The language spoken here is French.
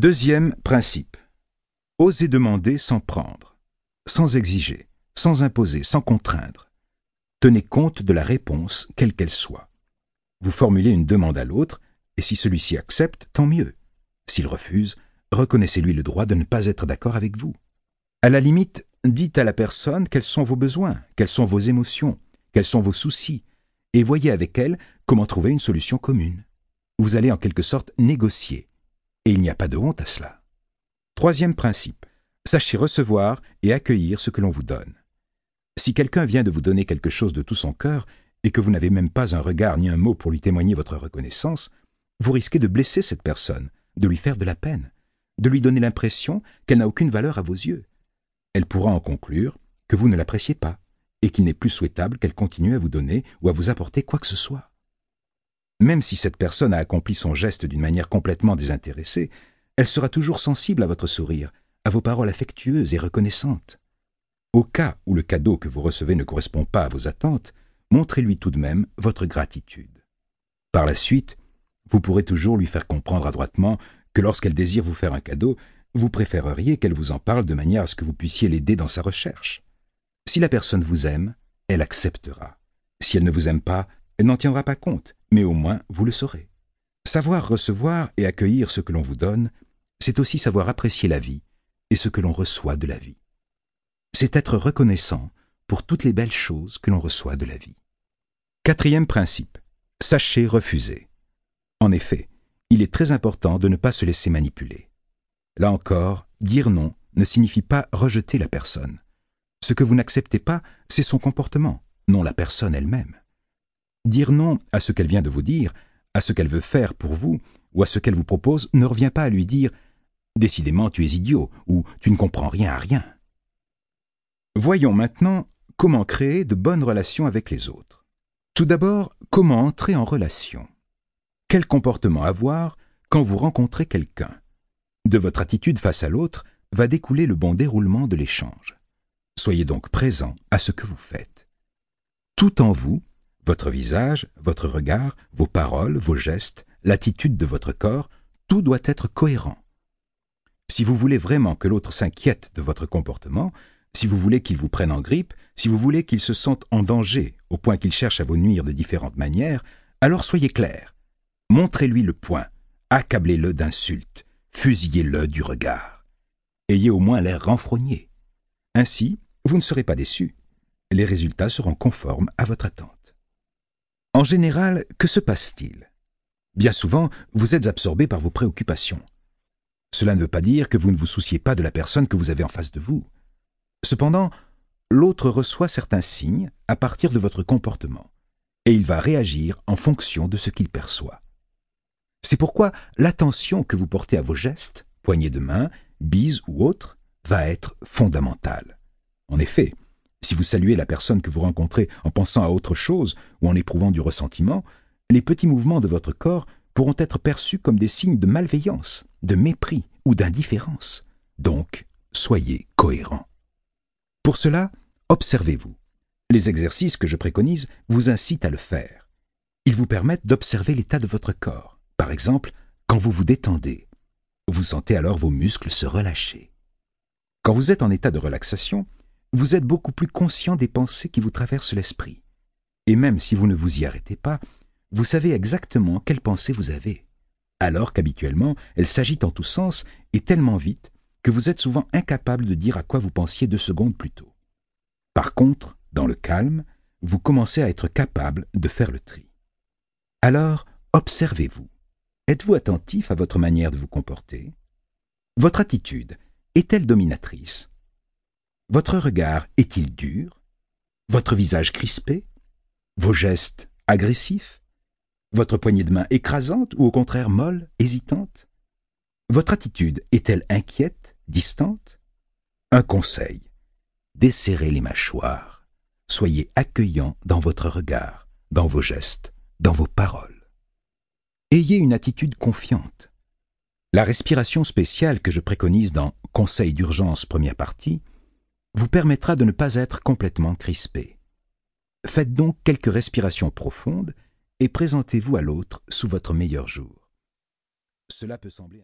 Deuxième principe. Osez demander sans prendre, sans exiger, sans imposer, sans contraindre. Tenez compte de la réponse, quelle qu'elle soit. Vous formulez une demande à l'autre, et si celui-ci accepte, tant mieux. S'il refuse, reconnaissez-lui le droit de ne pas être d'accord avec vous. À la limite, dites à la personne quels sont vos besoins, quelles sont vos émotions, quels sont vos soucis, et voyez avec elle comment trouver une solution commune. Vous allez en quelque sorte négocier, et il n'y a pas de honte à cela. Troisième principe, sachez recevoir et accueillir ce que l'on vous donne. Si quelqu'un vient de vous donner quelque chose de tout son cœur, et que vous n'avez même pas un regard ni un mot pour lui témoigner votre reconnaissance, vous risquez de blesser cette personne, de lui faire de la peine, de lui donner l'impression qu'elle n'a aucune valeur à vos yeux. Elle pourra en conclure que vous ne l'appréciez pas, et qu'il n'est plus souhaitable qu'elle continue à vous donner ou à vous apporter quoi que ce soit. Même si cette personne a accompli son geste d'une manière complètement désintéressée, elle sera toujours sensible à votre sourire, à vos paroles affectueuses et reconnaissantes. Au cas où le cadeau que vous recevez ne correspond pas à vos attentes, montrez-lui tout de même votre gratitude. Par la suite, vous pourrez toujours lui faire comprendre adroitement que lorsqu'elle désire vous faire un cadeau, vous préféreriez qu'elle vous en parle de manière à ce que vous puissiez l'aider dans sa recherche. Si la personne vous aime, elle acceptera. Si elle ne vous aime pas, n'en tiendra pas compte, mais au moins vous le saurez. Savoir recevoir et accueillir ce que l'on vous donne, c'est aussi savoir apprécier la vie et ce que l'on reçoit de la vie. C'est être reconnaissant pour toutes les belles choses que l'on reçoit de la vie. Quatrième principe. Sachez refuser. En effet, il est très important de ne pas se laisser manipuler. Là encore, dire non ne signifie pas rejeter la personne. Ce que vous n'acceptez pas, c'est son comportement, non la personne elle-même. Dire non à ce qu'elle vient de vous dire, à ce qu'elle veut faire pour vous, ou à ce qu'elle vous propose, ne revient pas à lui dire Décidément, tu es idiot, ou tu ne comprends rien à rien. Voyons maintenant comment créer de bonnes relations avec les autres. Tout d'abord, comment entrer en relation Quel comportement avoir quand vous rencontrez quelqu'un? De votre attitude face à l'autre va découler le bon déroulement de l'échange. Soyez donc présent à ce que vous faites. Tout en vous, votre visage, votre regard, vos paroles, vos gestes, l'attitude de votre corps, tout doit être cohérent. Si vous voulez vraiment que l'autre s'inquiète de votre comportement, si vous voulez qu'il vous prenne en grippe, si vous voulez qu'il se sente en danger au point qu'il cherche à vous nuire de différentes manières, alors soyez clair. Montrez-lui le point, accablez-le d'insultes, fusillez-le du regard. Ayez au moins l'air renfrogné. Ainsi, vous ne serez pas déçu. Les résultats seront conformes à votre attente. En général, que se passe-t-il? Bien souvent, vous êtes absorbé par vos préoccupations. Cela ne veut pas dire que vous ne vous souciez pas de la personne que vous avez en face de vous. Cependant, l'autre reçoit certains signes à partir de votre comportement, et il va réagir en fonction de ce qu'il perçoit. C'est pourquoi l'attention que vous portez à vos gestes, poignées de main, bises ou autres, va être fondamentale. En effet, si vous saluez la personne que vous rencontrez en pensant à autre chose ou en éprouvant du ressentiment, les petits mouvements de votre corps pourront être perçus comme des signes de malveillance, de mépris ou d'indifférence. Donc, soyez cohérent. Pour cela, observez-vous. Les exercices que je préconise vous incitent à le faire. Ils vous permettent d'observer l'état de votre corps. Par exemple, quand vous vous détendez, vous sentez alors vos muscles se relâcher. Quand vous êtes en état de relaxation, vous êtes beaucoup plus conscient des pensées qui vous traversent l'esprit. Et même si vous ne vous y arrêtez pas, vous savez exactement quelles pensées vous avez, alors qu'habituellement elles s'agitent en tous sens et tellement vite que vous êtes souvent incapable de dire à quoi vous pensiez deux secondes plus tôt. Par contre, dans le calme, vous commencez à être capable de faire le tri. Alors, observez-vous. Êtes-vous attentif à votre manière de vous comporter? Votre attitude est-elle dominatrice? Votre regard est-il dur? Votre visage crispé? Vos gestes agressifs? Votre poignée de main écrasante ou au contraire molle, hésitante? Votre attitude est-elle inquiète, distante? Un conseil. Desserrez les mâchoires. Soyez accueillant dans votre regard, dans vos gestes, dans vos paroles. Ayez une attitude confiante. La respiration spéciale que je préconise dans Conseil d'urgence première partie vous permettra de ne pas être complètement crispé. Faites donc quelques respirations profondes et présentez-vous à l'autre sous votre meilleur jour. Cela peut sembler